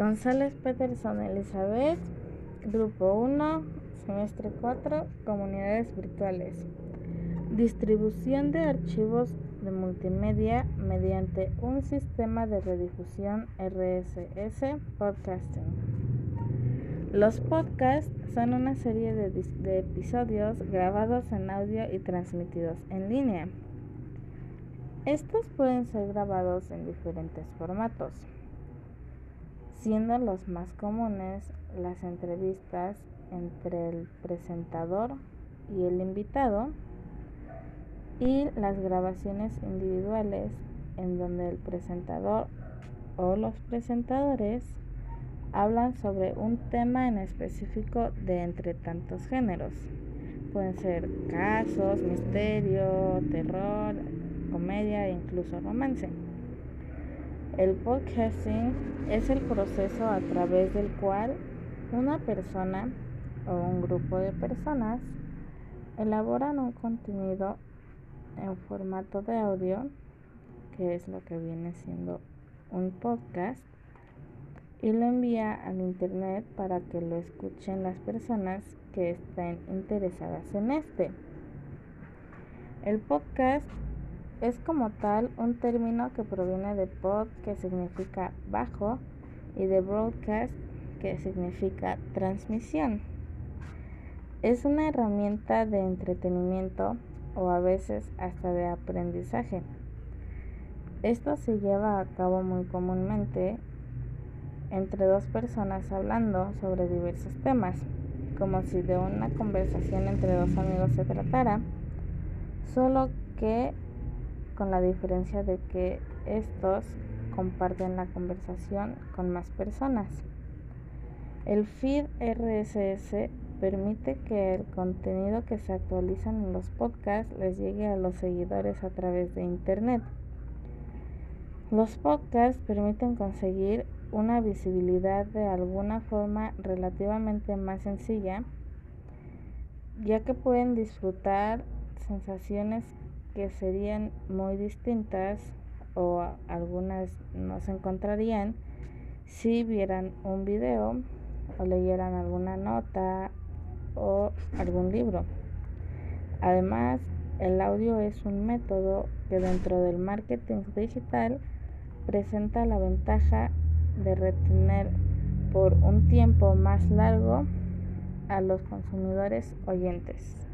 González Peterson Elizabeth, Grupo 1, Semestre 4, Comunidades Virtuales. Distribución de archivos de multimedia mediante un sistema de redifusión RSS Podcasting. Los podcasts son una serie de, de, episodios grabados en audio y transmitidos en línea. Estos pueden ser grabados en diferentes formatos, siendo los más comunes las entrevistas entre el presentador y el invitado y las grabaciones individuales en donde el presentador o los presentadores hablan sobre un tema en específico de entre tantos géneros. Pueden ser casos, misterio, terror, comedia e incluso romance. El podcasting es el proceso a través del cual una persona o un grupo de personas elaboran un contenido en formato de audio, que es lo que viene siendo un podcast, y lo envía al internet para que lo escuchen las personas que estén interesadas en este. El podcast es como tal un término que proviene de pod, que significa bajo, y de broadcast, que significa transmisión. Es una herramienta de entretenimiento o a veces hasta de aprendizaje. Esto se lleva a cabo muy comúnmente entre dos personas hablando sobre diversos temas, como si de una conversación entre dos amigos se tratara, solo que con la diferencia de que estos comparten la conversación con más personas. El feed RSS permite que el contenido que se actualiza en los podcasts les llegue a los seguidores a través de Internet. Los podcasts permiten conseguir una visibilidad de alguna forma relativamente más sencilla, ya que pueden disfrutar sensaciones que serían muy distintas o algunas no se encontrarían si vieran un video o leyeran alguna nota o algún libro. Además, el audio es un método que dentro del marketing digital presenta la ventaja de retener por un tiempo más largo a los consumidores oyentes.